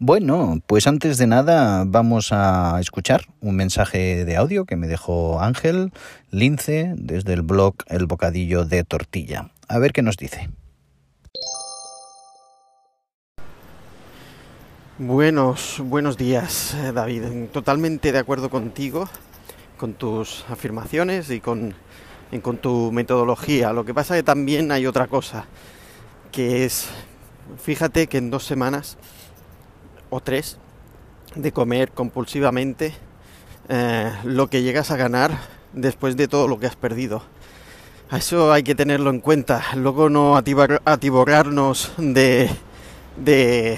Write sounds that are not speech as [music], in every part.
Bueno, pues antes de nada vamos a escuchar un mensaje de audio que me dejó Ángel Lince desde el blog El Bocadillo de Tortilla. A ver qué nos dice. Buenos, buenos días, eh, David. Totalmente de acuerdo contigo, con tus afirmaciones y con, y con tu metodología. Lo que pasa es que también hay otra cosa, que es, fíjate que en dos semanas o tres de comer compulsivamente eh, lo que llegas a ganar después de todo lo que has perdido. Eso hay que tenerlo en cuenta. Luego no atiborrarnos de, de,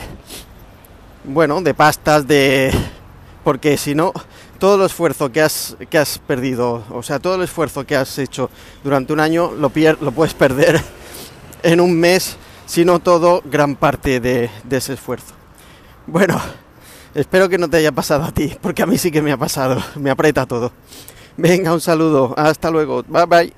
bueno, de pastas, de, porque si no, todo el esfuerzo que has, que has perdido, o sea, todo el esfuerzo que has hecho durante un año lo, lo puedes perder [laughs] en un mes, si no todo, gran parte de ese esfuerzo. Bueno, espero que no te haya pasado a ti, porque a mí sí que me ha pasado, me aprieta todo. Venga, un saludo, hasta luego, bye bye.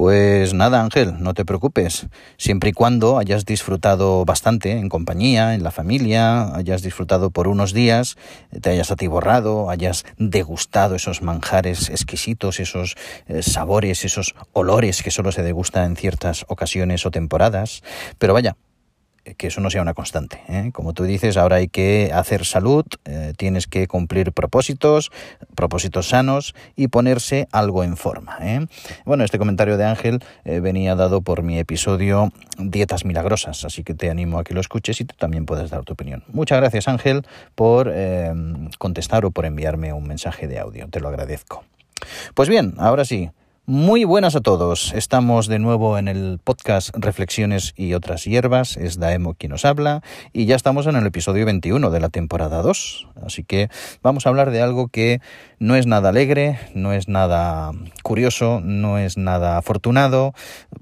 Pues nada, Ángel, no te preocupes. Siempre y cuando hayas disfrutado bastante en compañía, en la familia, hayas disfrutado por unos días, te hayas atiborrado, hayas degustado esos manjares exquisitos, esos eh, sabores, esos olores que solo se degustan en ciertas ocasiones o temporadas. Pero vaya, que eso no sea una constante. ¿eh? Como tú dices, ahora hay que hacer salud, eh, tienes que cumplir propósitos, propósitos sanos y ponerse algo en forma. ¿eh? Bueno, este comentario de Ángel venía dado por mi episodio Dietas Milagrosas, así que te animo a que lo escuches y tú también puedes dar tu opinión. Muchas gracias Ángel por contestar o por enviarme un mensaje de audio, te lo agradezco. Pues bien, ahora sí, muy buenas a todos. Estamos de nuevo en el podcast Reflexiones y otras hierbas. Es Daemo quien nos habla y ya estamos en el episodio 21 de la temporada 2. Así que vamos a hablar de algo que no es nada alegre, no es nada curioso, no es nada afortunado.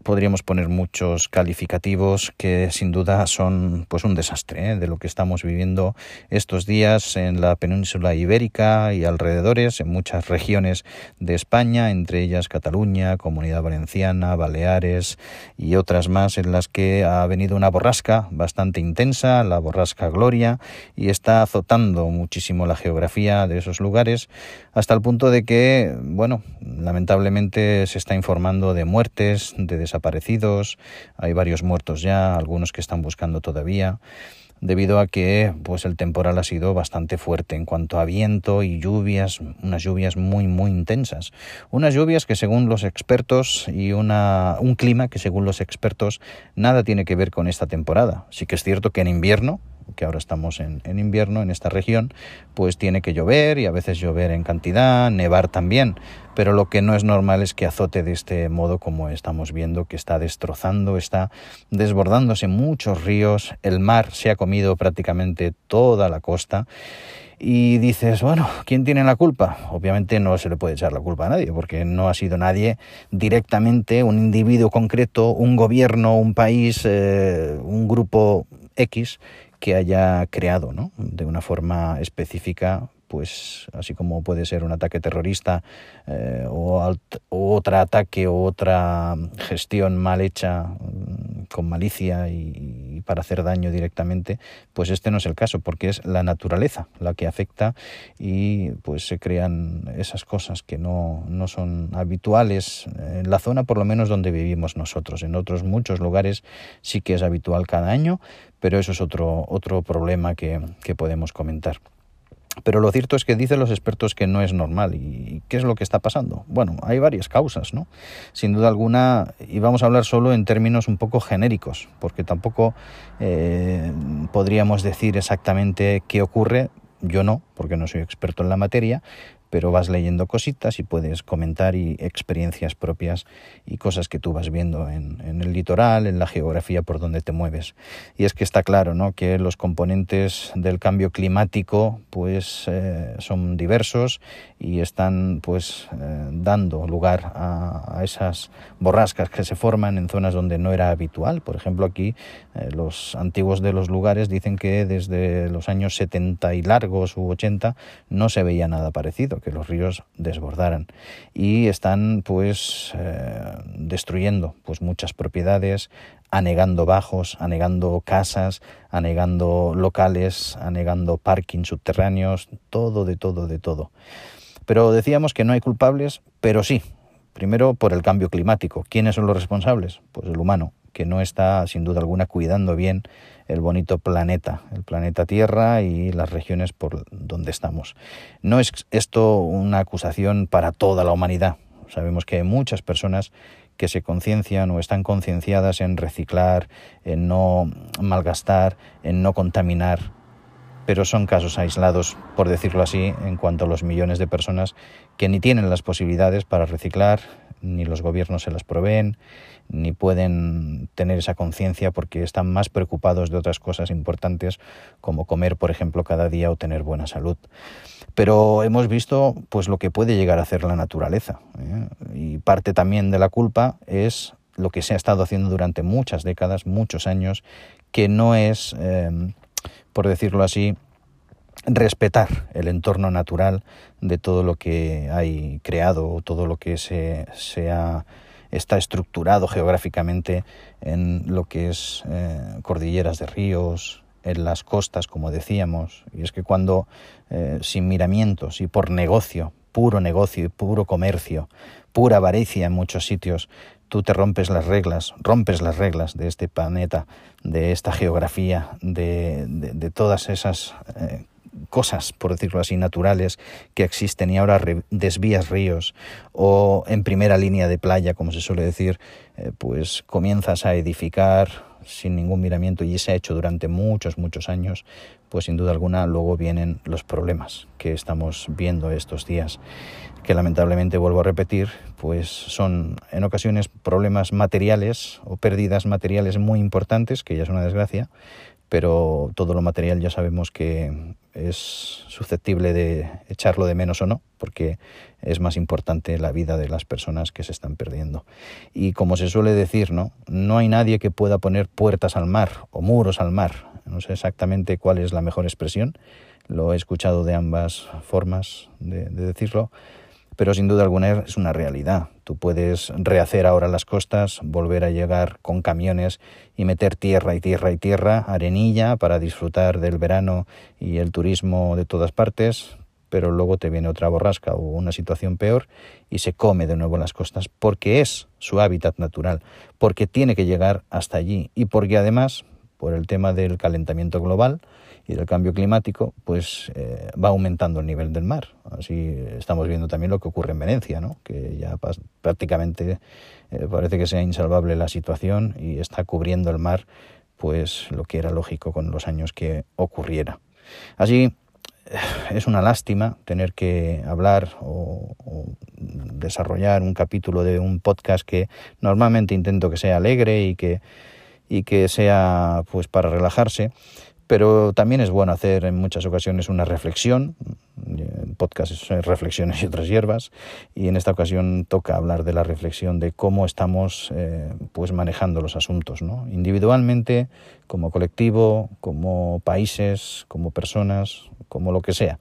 Podríamos poner muchos calificativos que sin duda son pues un desastre ¿eh? de lo que estamos viviendo estos días en la península ibérica y alrededores, en muchas regiones de España, entre ellas Cataluña, Comunidad Valenciana, Baleares y otras más en las que ha venido una borrasca bastante intensa, la borrasca Gloria, y está azotando muchísimo la geografía de esos lugares hasta el punto de que, bueno, lamentablemente se está informando de muertes, de desaparecidos, hay varios muertos ya, algunos que están buscando todavía debido a que pues el temporal ha sido bastante fuerte en cuanto a viento y lluvias, unas lluvias muy muy intensas, unas lluvias que según los expertos y una, un clima que según los expertos nada tiene que ver con esta temporada. Sí que es cierto que en invierno que ahora estamos en, invierno en esta región, pues tiene que llover y a veces llover en cantidad, nevar también, pero lo que no es normal es que azote de este modo como estamos viendo, que está destrozando, está desbordándose muchos ríos, el mar se ha comido prácticamente toda la costa y dices, bueno, ¿quién tiene la culpa? Obviamente no se le puede echar la culpa a nadie, porque no ha sido nadie directamente, un individuo concreto, un gobierno, un país, eh, un grupo X que haya creado ¿no? de una forma específica pues así como puede ser un ataque terrorista eh, o, otro ataque o otra gestión mal hecha mm, con malicia y, para hacer daño directamente, pues este no es el caso, porque es la naturaleza la que afecta y pues se crean esas cosas que no, no son habituales en la zona por lo menos donde vivimos nosotros. En otros muchos lugares sí que es habitual cada año, pero eso es otro, otro problema que, que podemos comentar. Pero lo cierto es que dicen los expertos que no es normal. ¿Y qué es lo que está pasando? Bueno, hay varias causas, ¿no? Sin duda alguna, y vamos a hablar solo en términos un poco genéricos, porque tampoco eh, podríamos decir exactamente qué ocurre. Yo no, porque no soy experto en la materia, pero vas leyendo cositas y puedes comentar y experiencias propias y cosas que tú vas viendo en, el litoral, en la geografía por donde te mueves. Y es que está claro ¿no? que los componentes del cambio climático pues, eh, son diversos y están pues, eh, dando lugar a, esas borrascas que se forman en zonas donde no era habitual. Por ejemplo, aquí eh, los antiguos de los lugares dicen que desde los años 70 y largos u 80 no se veía nada parecido que los ríos desbordaran y están pues eh, destruyendo pues muchas propiedades, anegando bajos, anegando casas, anegando locales, anegando parking subterráneos, todo de todo de todo. Pero decíamos que no hay culpables, pero sí. Primero por el cambio climático. ¿Quiénes son los responsables? Pues el humano, que no está sin duda alguna cuidando bien el bonito planeta, el planeta Tierra y las regiones por donde estamos. No es esto una acusación para toda la humanidad. Sabemos que hay muchas personas que se conciencian o están concienciadas en reciclar, en no malgastar, en no contaminar, pero son casos aislados, por decirlo así, en cuanto a los millones de personas que ni tienen las posibilidades para reciclar, ni los gobiernos se las proveen, ni pueden tener esa conciencia porque están más preocupados de otras cosas importantes como comer, por ejemplo, cada día o tener buena salud. Pero hemos visto pues lo que puede llegar a hacer la naturaleza ¿eh? y parte también de la culpa es lo que se ha estado haciendo durante muchas décadas, muchos años, que no es, eh, por decirlo así, respetar el entorno natural de todo lo que hay creado o todo lo que se, se ha está estructurado geográficamente en lo que es eh, cordilleras de ríos, en las costas, como decíamos, y es que cuando eh, sin miramientos y por negocio, puro negocio y puro comercio, pura avaricia en muchos sitios, tú te rompes las reglas, rompes las reglas de este planeta, de esta geografía, de, de, todas esas eh, cosas, por decirlo así, naturales que existen y ahora desvías ríos o en primera línea de playa, como se suele decir, eh, pues comienzas a edificar sin ningún miramiento y se ha hecho durante muchos, muchos años, pues sin duda alguna luego vienen los problemas que estamos viendo estos días, que lamentablemente vuelvo a repetir, pues son en ocasiones problemas materiales o pérdidas materiales muy importantes, que ya es una desgracia, pero todo lo material ya sabemos que es susceptible de echarlo de menos o no, porque es más importante la vida de las personas que se están perdiendo. Y como se suele decir, ¿no? No hay nadie que pueda poner puertas al mar o muros al mar. No sé exactamente cuál es la mejor expresión. Lo he escuchado de ambas formas de, de decirlo, pero sin duda alguna es una realidad. Tú puedes rehacer ahora las costas, volver a llegar con camiones y meter tierra y tierra y tierra, arenilla para disfrutar del verano y el turismo de todas partes, pero luego te viene otra borrasca o una situación peor y se come de nuevo las costas porque es su hábitat natural, porque tiene que llegar hasta allí y porque además, por el tema del calentamiento global, y del cambio climático, pues eh, va aumentando el nivel del mar. Así estamos viendo también lo que ocurre en Venecia, ¿no? que ya prácticamente eh, parece que sea insalvable la situación y está cubriendo el mar pues lo que era lógico con los años que ocurriera. Así eh, es una lástima tener que hablar o, o, desarrollar un capítulo de un podcast que normalmente intento que sea alegre y que, y que sea pues para relajarse pero también es bueno hacer en muchas ocasiones una reflexión. El podcast es reflexiones y otras hierbas y en esta ocasión toca hablar de la reflexión de cómo estamos eh, pues manejando los asuntos, ¿no? individualmente, como colectivo, como países, como personas, como lo que sea.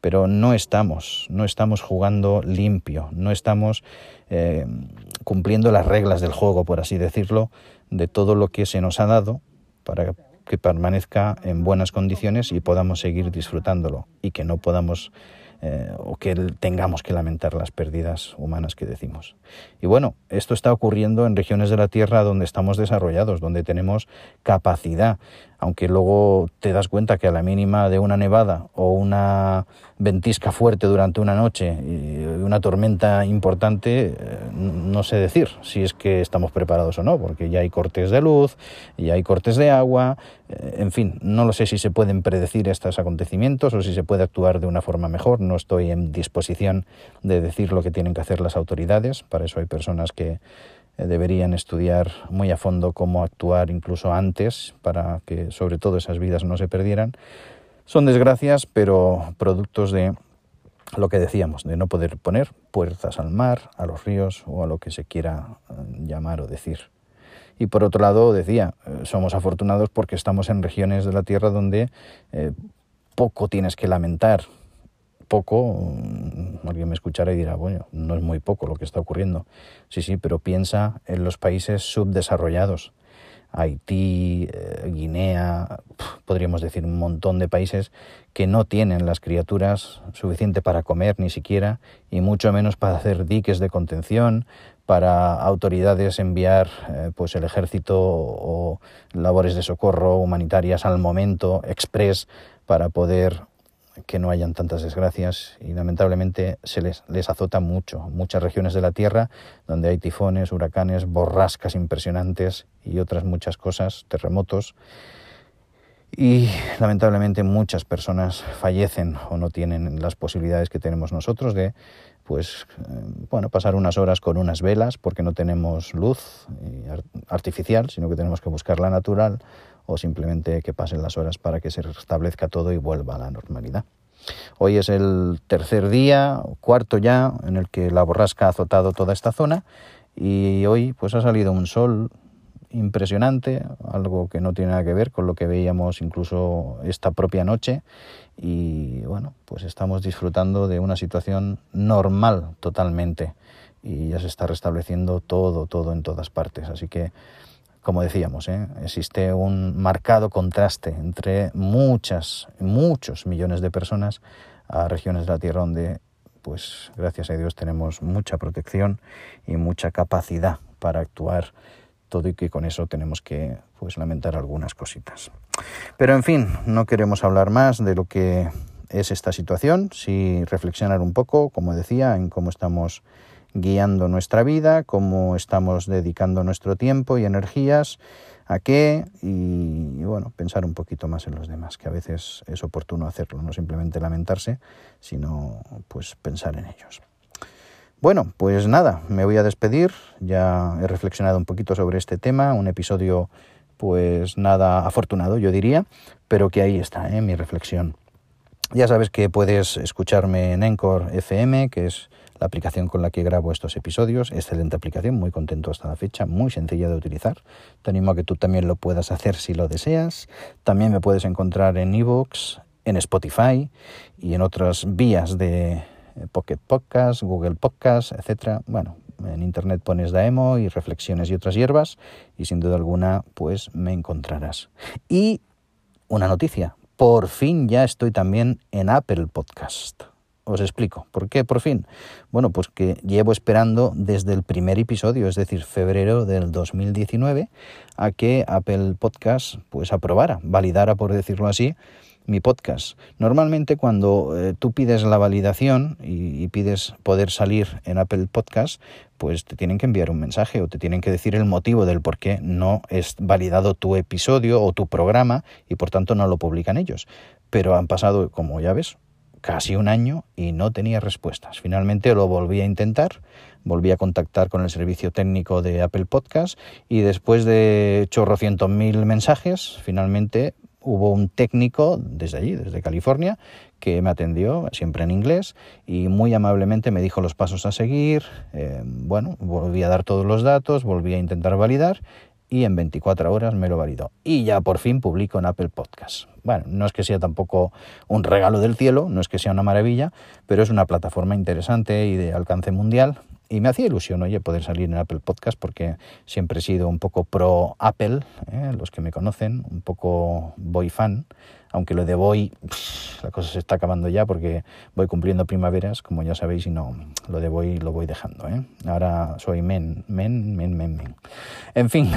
Pero no estamos, no estamos jugando limpio, no estamos eh, cumpliendo las reglas del juego, por así decirlo, de todo lo que se nos ha dado para que permanezca en buenas condiciones y podamos seguir disfrutándolo y que no podamos eh, o que tengamos que lamentar las pérdidas humanas que decimos. Y bueno, esto está ocurriendo en regiones de la Tierra donde estamos desarrollados, donde tenemos capacidad, aunque luego te das cuenta que a la mínima de una nevada o una ventisca fuerte durante una noche y una tormenta importante, eh, no sé decir si es que estamos preparados o no, porque ya hay cortes de luz, ya hay cortes de agua, eh, en fin, no lo sé si se pueden predecir estos acontecimientos o si se puede actuar de una forma mejor, no estoy en disposición de decir lo que tienen que hacer las autoridades, para eso hay personas que deberían estudiar muy a fondo cómo actuar incluso antes para que sobre todo esas vidas no se perdieran. Son desgracias, pero productos de lo que decíamos, de no poder poner puertas al mar, a los ríos o a lo que se quiera eh, llamar o decir. Y por otro lado, decía, eh, somos afortunados porque estamos en regiones de la Tierra donde poco tienes que lamentar poco, mm, alguien me escuchará y dirá, bueno, no es muy poco lo que está ocurriendo. Sí, sí, pero piensa en los países subdesarrollados. Haití, eh, Guinea, podríamos decir un montón de países que no tienen las criaturas suficiente para comer ni siquiera, y mucho menos para hacer diques de contención, para autoridades enviar eh, pues el ejército o labores de socorro humanitarias al momento, express, para poder que no hayan tantas desgracias y lamentablemente se les, les azota mucho. Muchas regiones de la Tierra donde hay tifones, huracanes, borrascas impresionantes y otras muchas cosas, terremotos. Y lamentablemente muchas personas fallecen o no tienen las posibilidades que tenemos nosotros de pues eh, bueno, pasar unas horas con unas velas porque no tenemos luz eh, artificial, sino que tenemos que buscar la natural o simplemente que pasen las horas para que se restablezca todo y vuelva a la normalidad. Hoy es el tercer día, cuarto ya, en el que la borrasca ha azotado toda esta zona y hoy pues ha salido un sol impresionante, algo que no tiene nada que ver con lo que veíamos incluso esta propia noche y bueno, pues estamos disfrutando de una situación normal totalmente y ya se está restableciendo todo, todo en todas partes, así que como decíamos, ¿eh? existe un marcado contraste entre muchas, muchos millones de personas a regiones de la Tierra donde, pues gracias a Dios, tenemos mucha protección y mucha capacidad para actuar todo y que con eso tenemos que pues lamentar algunas cositas. Pero en fin, no queremos hablar más de lo que es esta situación, sí reflexionar un poco, como decía, en cómo estamos guiando nuestra vida, cómo estamos dedicando nuestro tiempo y energías, a qué y, bueno, pensar un poquito más en los demás, que a veces es oportuno hacerlo, no simplemente lamentarse, sino pues pensar en ellos. Bueno, pues nada, me voy a despedir, ya he reflexionado un poquito sobre este tema, un episodio pues nada afortunado, yo diría, pero que ahí está, ¿eh? mi reflexión. Ya sabes que puedes escucharme en Encore FM, que es la aplicación con la que grabo estos episodios. Excelente aplicación, muy contento hasta la fecha, muy sencilla de utilizar. Te animo a que tú también lo puedas hacer si lo deseas. También me puedes encontrar en iVoox, en Spotify y en otras vías de eh, Pocket Podcast, Google Podcast, etcétera. Bueno, en internet pones Daemo y reflexiones y otras hierbas y sin duda alguna pues me encontrarás. Y una noticia, por fin ya estoy también en Apple Podcast. Os explico. ¿Por qué por fin? Bueno, pues que llevo esperando desde el primer episodio, es decir, febrero del 2019, a que Apple Podcast pues aprobara, validara, por decirlo así, mi podcast. Normalmente cuando eh, tú pides la validación y, y, pides poder salir en Apple Podcast, pues te tienen que enviar un mensaje o te tienen que decir el motivo del por qué no es validado tu episodio o tu programa y por tanto no lo publican ellos. Pero han pasado, como ya ves, casi un año y no tenía respuestas. Finalmente lo volví a intentar, volví a contactar con el servicio técnico de Apple Podcast y después de chorrocientos mil mensajes, finalmente hubo un técnico desde allí, desde California, que me atendió siempre en inglés y muy amablemente me dijo los pasos a seguir. Eh, bueno, volví a dar todos los datos, volví a intentar validar y en 24 horas me lo validó. Y ya por fin publico en Apple Podcast. Bueno, no es que sea tampoco un regalo del cielo, no es que sea una maravilla, pero es una plataforma interesante y de alcance mundial. Y me hacía ilusión, oye, poder salir en Apple Podcast porque siempre he sido un poco pro Apple, ¿eh? los que me conocen, un poco boy fan aunque lo de voy, la cosa se está acabando ya porque voy cumpliendo primaveras, como ya sabéis, y no, lo de voy lo voy dejando. ¿eh? Ahora soy men, men, men, men, men. En fin,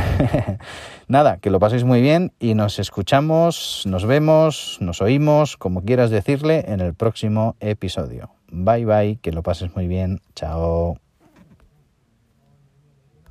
[laughs] nada, que lo paséis muy bien y nos escuchamos, nos vemos, nos oímos, como quieras decirle, en el próximo episodio. Bye bye, que lo pases muy bien. Chao.